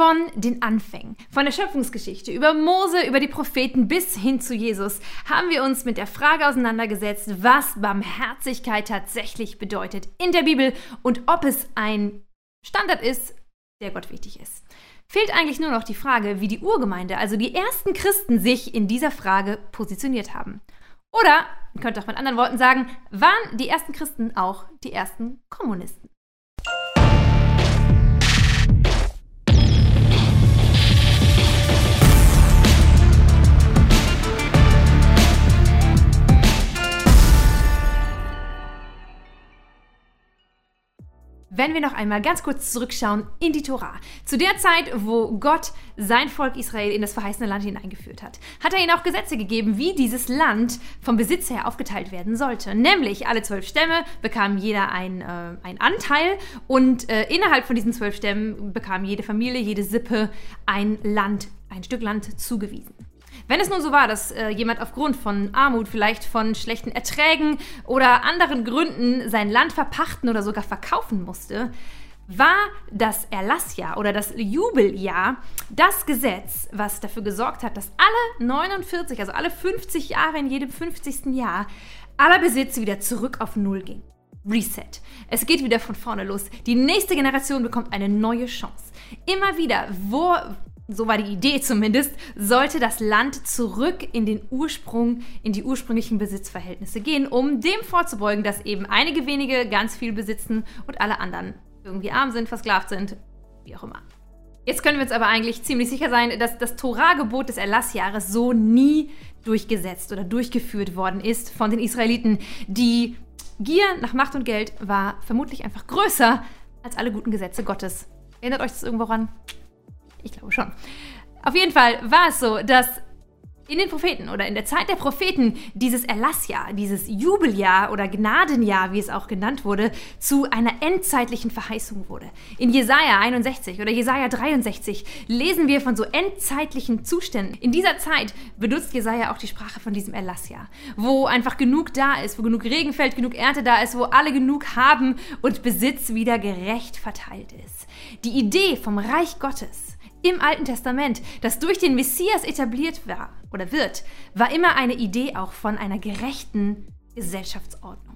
Von den Anfängen, von der Schöpfungsgeschichte, über Mose, über die Propheten bis hin zu Jesus, haben wir uns mit der Frage auseinandergesetzt, was Barmherzigkeit tatsächlich bedeutet in der Bibel und ob es ein Standard ist, der Gott wichtig ist. Fehlt eigentlich nur noch die Frage, wie die Urgemeinde, also die ersten Christen, sich in dieser Frage positioniert haben. Oder, könnte auch mit anderen Worten sagen, waren die ersten Christen auch die ersten Kommunisten? Wenn wir noch einmal ganz kurz zurückschauen in die Tora. Zu der Zeit, wo Gott sein Volk Israel in das verheißene Land hineingeführt hat, hat er ihnen auch Gesetze gegeben, wie dieses Land vom Besitz her aufgeteilt werden sollte. Nämlich alle zwölf Stämme bekamen jeder ein, äh, ein Anteil und äh, innerhalb von diesen zwölf Stämmen bekam jede Familie, jede Sippe ein Land, ein Stück Land zugewiesen. Wenn es nun so war, dass äh, jemand aufgrund von Armut, vielleicht von schlechten Erträgen oder anderen Gründen sein Land verpachten oder sogar verkaufen musste, war das Erlassjahr oder das Jubeljahr das Gesetz, was dafür gesorgt hat, dass alle 49, also alle 50 Jahre in jedem 50. Jahr, aller Besitz wieder zurück auf Null ging. Reset. Es geht wieder von vorne los. Die nächste Generation bekommt eine neue Chance. Immer wieder, wo so war die Idee zumindest, sollte das Land zurück in den Ursprung, in die ursprünglichen Besitzverhältnisse gehen, um dem vorzubeugen, dass eben einige wenige ganz viel besitzen und alle anderen irgendwie arm sind, versklavt sind, wie auch immer. Jetzt können wir uns aber eigentlich ziemlich sicher sein, dass das Torah-Gebot des Erlassjahres so nie durchgesetzt oder durchgeführt worden ist von den Israeliten. Die Gier nach Macht und Geld war vermutlich einfach größer als alle guten Gesetze Gottes. Erinnert euch das irgendwo ran? Ich glaube schon. Auf jeden Fall war es so, dass in den Propheten oder in der Zeit der Propheten dieses Erlassjahr, dieses Jubeljahr oder Gnadenjahr, wie es auch genannt wurde, zu einer endzeitlichen Verheißung wurde. In Jesaja 61 oder Jesaja 63 lesen wir von so endzeitlichen Zuständen. In dieser Zeit benutzt Jesaja auch die Sprache von diesem Erlassjahr, wo einfach genug da ist, wo genug Regen fällt, genug Ernte da ist, wo alle genug haben und Besitz wieder gerecht verteilt ist. Die Idee vom Reich Gottes im Alten Testament, das durch den Messias etabliert war oder wird, war immer eine Idee auch von einer gerechten Gesellschaftsordnung.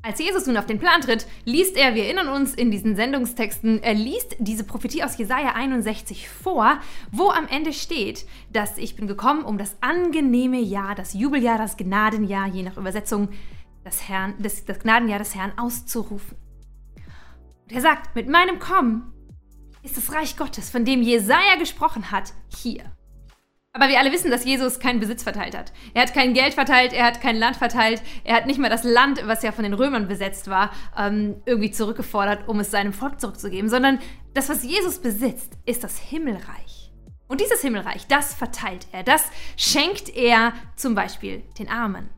Als Jesus nun auf den Plan tritt, liest er, wir erinnern uns in diesen Sendungstexten, er liest diese Prophetie aus Jesaja 61 vor, wo am Ende steht, dass ich bin gekommen, um das angenehme Jahr, das Jubeljahr, das Gnadenjahr, je nach Übersetzung, das, Herrn, das, das Gnadenjahr des Herrn auszurufen. Und er sagt, mit meinem Kommen ist das Reich Gottes, von dem Jesaja gesprochen hat, hier. Aber wir alle wissen, dass Jesus keinen Besitz verteilt hat. Er hat kein Geld verteilt, er hat kein Land verteilt, er hat nicht mal das Land, was ja von den Römern besetzt war, ähm, irgendwie zurückgefordert, um es seinem Volk zurückzugeben, sondern das, was Jesus besitzt, ist das Himmelreich. Und dieses Himmelreich, das verteilt er, das schenkt er zum Beispiel den Armen.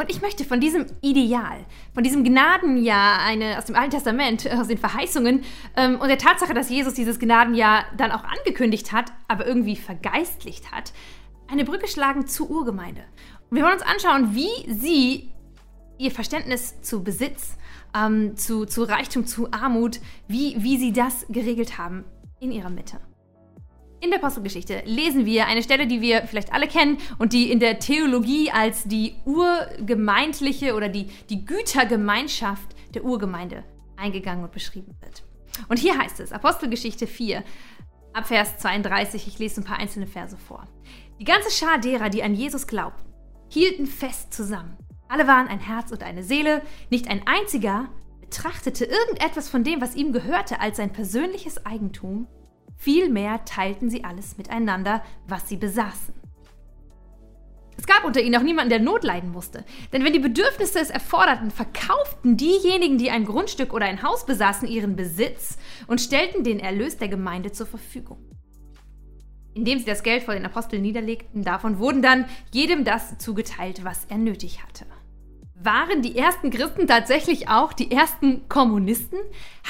Und ich möchte von diesem Ideal, von diesem Gnadenjahr eine, aus dem Alten Testament, aus den Verheißungen ähm, und der Tatsache, dass Jesus dieses Gnadenjahr dann auch angekündigt hat, aber irgendwie vergeistlicht hat, eine Brücke schlagen zur Urgemeinde. Und wir wollen uns anschauen, wie sie ihr Verständnis zu Besitz, ähm, zu, zu Reichtum, zu Armut, wie, wie sie das geregelt haben in ihrer Mitte. In der Apostelgeschichte lesen wir eine Stelle, die wir vielleicht alle kennen und die in der Theologie als die urgemeindliche oder die, die Gütergemeinschaft der Urgemeinde eingegangen und beschrieben wird. Und hier heißt es, Apostelgeschichte 4, ab Vers 32, ich lese ein paar einzelne Verse vor. Die ganze Schar derer, die an Jesus glaubten, hielten fest zusammen. Alle waren ein Herz und eine Seele, nicht ein einziger betrachtete irgendetwas von dem, was ihm gehörte, als sein persönliches Eigentum Vielmehr teilten sie alles miteinander, was sie besaßen. Es gab unter ihnen auch niemanden, der Not leiden musste. Denn wenn die Bedürfnisse es erforderten, verkauften diejenigen, die ein Grundstück oder ein Haus besaßen, ihren Besitz und stellten den Erlös der Gemeinde zur Verfügung. Indem sie das Geld vor den Aposteln niederlegten, davon wurden dann jedem das zugeteilt, was er nötig hatte. Waren die ersten Christen tatsächlich auch die ersten Kommunisten?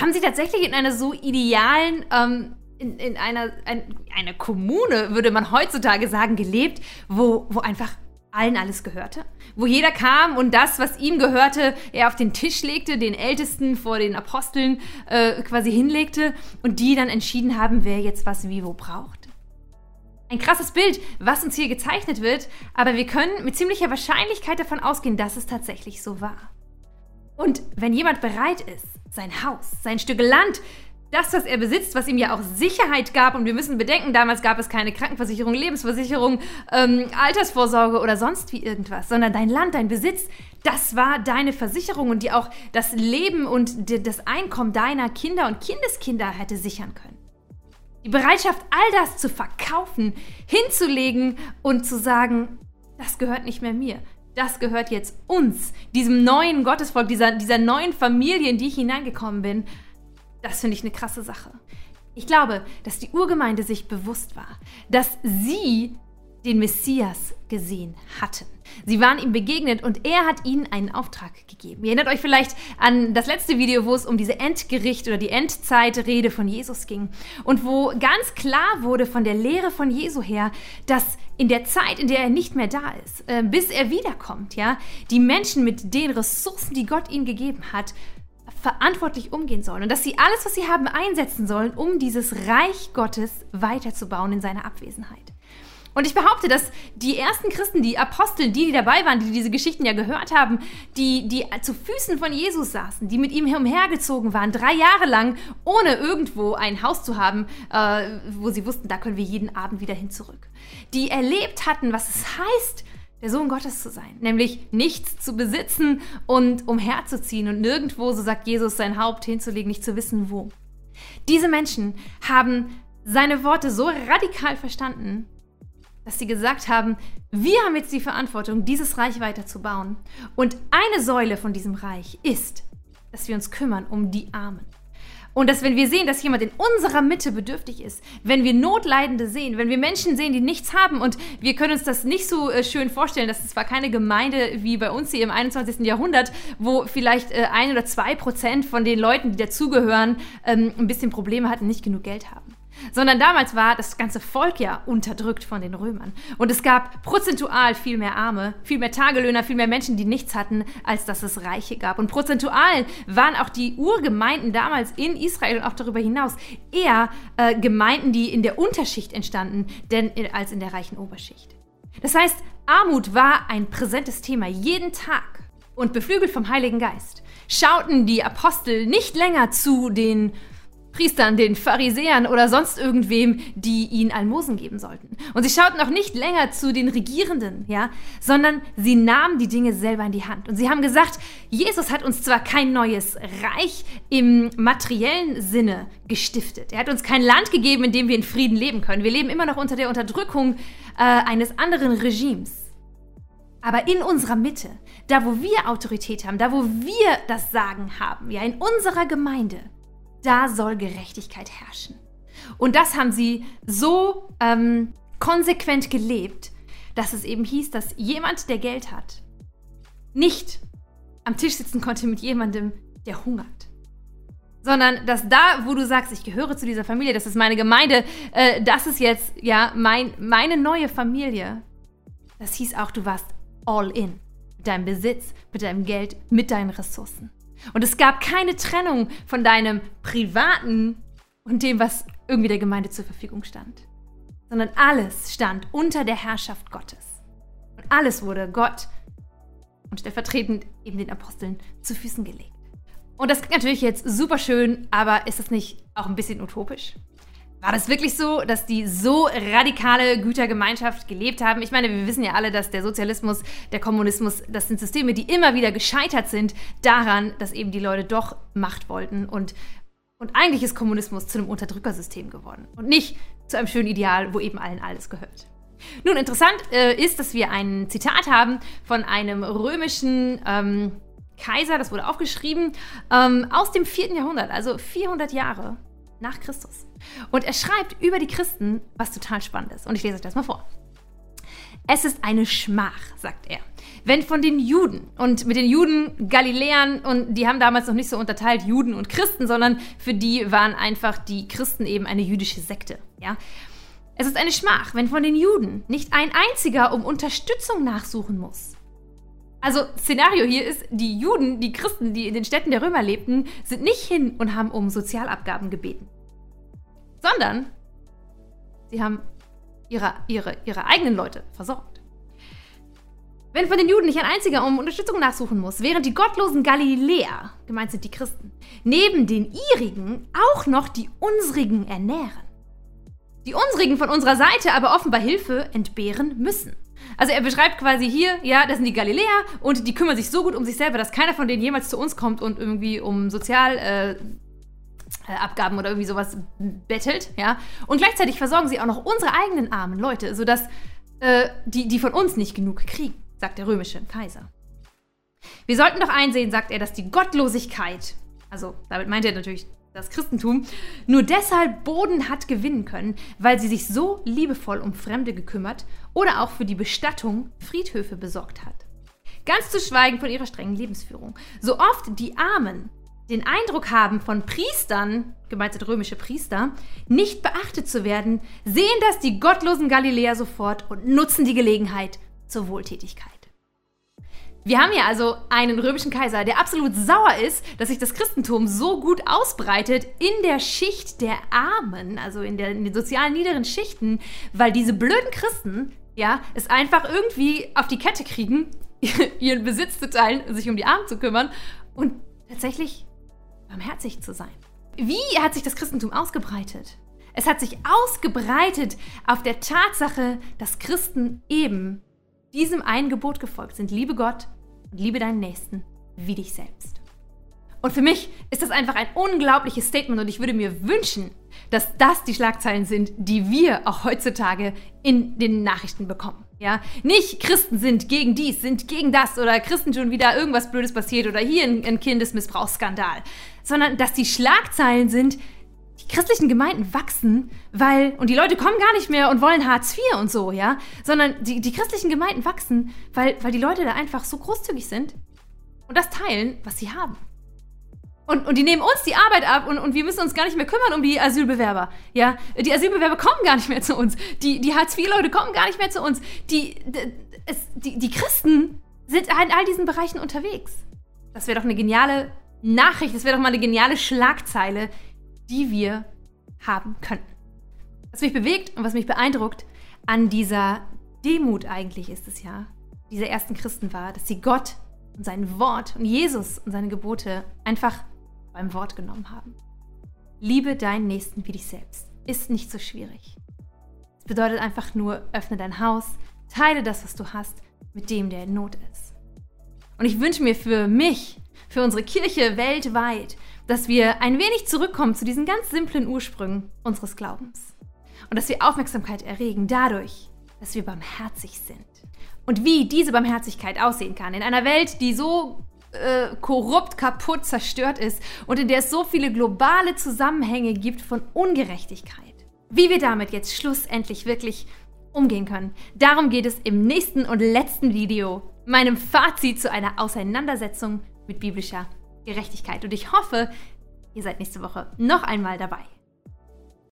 Haben sie tatsächlich in einer so idealen ähm, in, in einer ein, eine Kommune, würde man heutzutage sagen, gelebt, wo, wo einfach allen alles gehörte, wo jeder kam und das, was ihm gehörte, er auf den Tisch legte, den Ältesten vor den Aposteln äh, quasi hinlegte und die dann entschieden haben, wer jetzt was wie wo braucht. Ein krasses Bild, was uns hier gezeichnet wird, aber wir können mit ziemlicher Wahrscheinlichkeit davon ausgehen, dass es tatsächlich so war. Und wenn jemand bereit ist, sein Haus, sein Stück Land, das, was er besitzt, was ihm ja auch Sicherheit gab. Und wir müssen bedenken, damals gab es keine Krankenversicherung, Lebensversicherung, ähm, Altersvorsorge oder sonst wie irgendwas, sondern dein Land, dein Besitz, das war deine Versicherung und die auch das Leben und das Einkommen deiner Kinder und Kindeskinder hätte sichern können. Die Bereitschaft, all das zu verkaufen, hinzulegen und zu sagen, das gehört nicht mehr mir. Das gehört jetzt uns, diesem neuen Gottesvolk, dieser, dieser neuen Familie, in die ich hineingekommen bin. Das finde ich eine krasse Sache. Ich glaube, dass die Urgemeinde sich bewusst war, dass sie den Messias gesehen hatten. Sie waren ihm begegnet und er hat ihnen einen Auftrag gegeben. Ihr erinnert euch vielleicht an das letzte Video, wo es um diese Endgericht oder die Endzeitrede von Jesus ging und wo ganz klar wurde von der Lehre von Jesu her, dass in der Zeit, in der er nicht mehr da ist, äh, bis er wiederkommt, ja, die Menschen mit den Ressourcen, die Gott ihnen gegeben hat, verantwortlich umgehen sollen und dass sie alles, was sie haben, einsetzen sollen, um dieses Reich Gottes weiterzubauen in seiner Abwesenheit. Und ich behaupte, dass die ersten Christen, die Apostel, die, die dabei waren, die diese Geschichten ja gehört haben, die, die zu Füßen von Jesus saßen, die mit ihm umhergezogen waren, drei Jahre lang, ohne irgendwo ein Haus zu haben, äh, wo sie wussten, da können wir jeden Abend wieder hin zurück. Die erlebt hatten, was es heißt, der Sohn Gottes zu sein, nämlich nichts zu besitzen und umherzuziehen und nirgendwo, so sagt Jesus, sein Haupt hinzulegen, nicht zu wissen wo. Diese Menschen haben seine Worte so radikal verstanden, dass sie gesagt haben, wir haben jetzt die Verantwortung, dieses Reich weiterzubauen. Und eine Säule von diesem Reich ist, dass wir uns kümmern um die Armen. Und dass, wenn wir sehen, dass jemand in unserer Mitte bedürftig ist, wenn wir Notleidende sehen, wenn wir Menschen sehen, die nichts haben und wir können uns das nicht so äh, schön vorstellen, dass es zwar keine Gemeinde wie bei uns hier im 21. Jahrhundert, wo vielleicht äh, ein oder zwei Prozent von den Leuten, die dazugehören, ähm, ein bisschen Probleme hatten, nicht genug Geld haben sondern damals war das ganze Volk ja unterdrückt von den Römern. Und es gab prozentual viel mehr Arme, viel mehr Tagelöhner, viel mehr Menschen, die nichts hatten, als dass es Reiche gab. Und prozentual waren auch die Urgemeinden damals in Israel und auch darüber hinaus eher äh, Gemeinden, die in der Unterschicht entstanden, denn als in der reichen Oberschicht. Das heißt, Armut war ein präsentes Thema jeden Tag. Und beflügelt vom Heiligen Geist schauten die Apostel nicht länger zu den Priestern, den Pharisäern oder sonst irgendwem, die ihnen Almosen geben sollten. Und sie schauten auch nicht länger zu den Regierenden, ja, sondern sie nahmen die Dinge selber in die Hand. Und sie haben gesagt, Jesus hat uns zwar kein neues Reich im materiellen Sinne gestiftet. Er hat uns kein Land gegeben, in dem wir in Frieden leben können. Wir leben immer noch unter der Unterdrückung äh, eines anderen Regimes. Aber in unserer Mitte, da wo wir Autorität haben, da wo wir das Sagen haben, ja, in unserer Gemeinde, da soll Gerechtigkeit herrschen. Und das haben sie so ähm, konsequent gelebt, dass es eben hieß, dass jemand, der Geld hat, nicht am Tisch sitzen konnte mit jemandem, der hungert. Sondern dass da, wo du sagst, ich gehöre zu dieser Familie, das ist meine Gemeinde, äh, das ist jetzt ja mein, meine neue Familie. Das hieß auch, du warst all in. Mit deinem Besitz, mit deinem Geld, mit deinen Ressourcen. Und es gab keine Trennung von deinem privaten und dem, was irgendwie der Gemeinde zur Verfügung stand. Sondern alles stand unter der Herrschaft Gottes. Und alles wurde Gott und stellvertretend eben den Aposteln zu Füßen gelegt. Und das klingt natürlich jetzt super schön, aber ist das nicht auch ein bisschen utopisch? War das wirklich so, dass die so radikale Gütergemeinschaft gelebt haben? Ich meine, wir wissen ja alle, dass der Sozialismus, der Kommunismus, das sind Systeme, die immer wieder gescheitert sind daran, dass eben die Leute doch Macht wollten und und eigentlich ist Kommunismus zu einem Unterdrückersystem geworden und nicht zu einem schönen Ideal, wo eben allen alles gehört. Nun, interessant äh, ist, dass wir ein Zitat haben von einem römischen ähm, Kaiser, das wurde aufgeschrieben, ähm, aus dem 4. Jahrhundert, also 400 Jahre nach Christus. Und er schreibt über die Christen was total Spannendes. Und ich lese euch das mal vor. Es ist eine Schmach, sagt er. Wenn von den Juden und mit den Juden Galiläern und die haben damals noch nicht so unterteilt Juden und Christen, sondern für die waren einfach die Christen eben eine jüdische Sekte. Ja? Es ist eine Schmach, wenn von den Juden nicht ein einziger um Unterstützung nachsuchen muss. Also Szenario hier ist, die Juden, die Christen, die in den Städten der Römer lebten, sind nicht hin und haben um Sozialabgaben gebeten, sondern sie haben ihre, ihre, ihre eigenen Leute versorgt. Wenn von den Juden nicht ein einziger um Unterstützung nachsuchen muss, während die gottlosen Galiläer, gemeint sind die Christen, neben den ihrigen auch noch die unsrigen ernähren. Die unsrigen von unserer Seite aber offenbar Hilfe entbehren müssen. Also er beschreibt quasi hier, ja, das sind die Galiläer und die kümmern sich so gut um sich selber, dass keiner von denen jemals zu uns kommt und irgendwie um Sozialabgaben äh, oder irgendwie sowas bettelt, ja. Und gleichzeitig versorgen sie auch noch unsere eigenen armen Leute, sodass äh, die, die von uns nicht genug kriegen, sagt der römische Kaiser. Wir sollten doch einsehen, sagt er, dass die Gottlosigkeit, also damit meint er natürlich das Christentum, nur deshalb Boden hat gewinnen können, weil sie sich so liebevoll um Fremde gekümmert oder auch für die Bestattung Friedhöfe besorgt hat. Ganz zu schweigen von ihrer strengen Lebensführung. So oft die Armen den Eindruck haben, von Priestern, gemeint sind römische Priester, nicht beachtet zu werden, sehen das die gottlosen Galiläer sofort und nutzen die Gelegenheit zur Wohltätigkeit. Wir haben hier also einen römischen Kaiser, der absolut sauer ist, dass sich das Christentum so gut ausbreitet in der Schicht der Armen, also in, der, in den sozialen niederen Schichten, weil diese blöden Christen ja, es einfach irgendwie auf die Kette kriegen, ihren Besitz zu teilen, sich um die Armen zu kümmern und tatsächlich barmherzig zu sein. Wie hat sich das Christentum ausgebreitet? Es hat sich ausgebreitet auf der Tatsache, dass Christen eben diesem einen Gebot gefolgt sind. Liebe Gott und liebe deinen Nächsten wie dich selbst. Und für mich ist das einfach ein unglaubliches Statement und ich würde mir wünschen, dass das die Schlagzeilen sind, die wir auch heutzutage in den Nachrichten bekommen. Ja, nicht Christen sind gegen dies, sind gegen das oder Christen schon wieder irgendwas Blödes passiert oder hier ein, ein Kindesmissbrauchsskandal, sondern dass die Schlagzeilen sind, christlichen Gemeinden wachsen, weil, und die Leute kommen gar nicht mehr und wollen Hartz IV und so, ja, sondern die, die christlichen Gemeinden wachsen, weil, weil die Leute da einfach so großzügig sind und das teilen, was sie haben. Und, und die nehmen uns die Arbeit ab und, und wir müssen uns gar nicht mehr kümmern um die Asylbewerber. Ja, die Asylbewerber kommen gar nicht mehr zu uns. Die, die Hartz-IV-Leute kommen gar nicht mehr zu uns. Die, die, die, die Christen sind in all diesen Bereichen unterwegs. Das wäre doch eine geniale Nachricht, das wäre doch mal eine geniale Schlagzeile, die wir haben könnten. Was mich bewegt und was mich beeindruckt an dieser Demut eigentlich ist es ja, dieser ersten Christen war, dass sie Gott und sein Wort und Jesus und seine Gebote einfach beim Wort genommen haben. Liebe deinen Nächsten wie dich selbst. Ist nicht so schwierig. Es bedeutet einfach nur, öffne dein Haus, teile das, was du hast, mit dem, der in Not ist. Und ich wünsche mir für mich, für unsere Kirche weltweit, dass wir ein wenig zurückkommen zu diesen ganz simplen Ursprüngen unseres Glaubens. Und dass wir Aufmerksamkeit erregen dadurch, dass wir barmherzig sind. Und wie diese Barmherzigkeit aussehen kann in einer Welt, die so äh, korrupt, kaputt, zerstört ist und in der es so viele globale Zusammenhänge gibt von Ungerechtigkeit. Wie wir damit jetzt schlussendlich wirklich umgehen können. Darum geht es im nächsten und letzten Video, meinem Fazit zu einer Auseinandersetzung mit biblischer Gerechtigkeit. Und ich hoffe, ihr seid nächste Woche noch einmal dabei.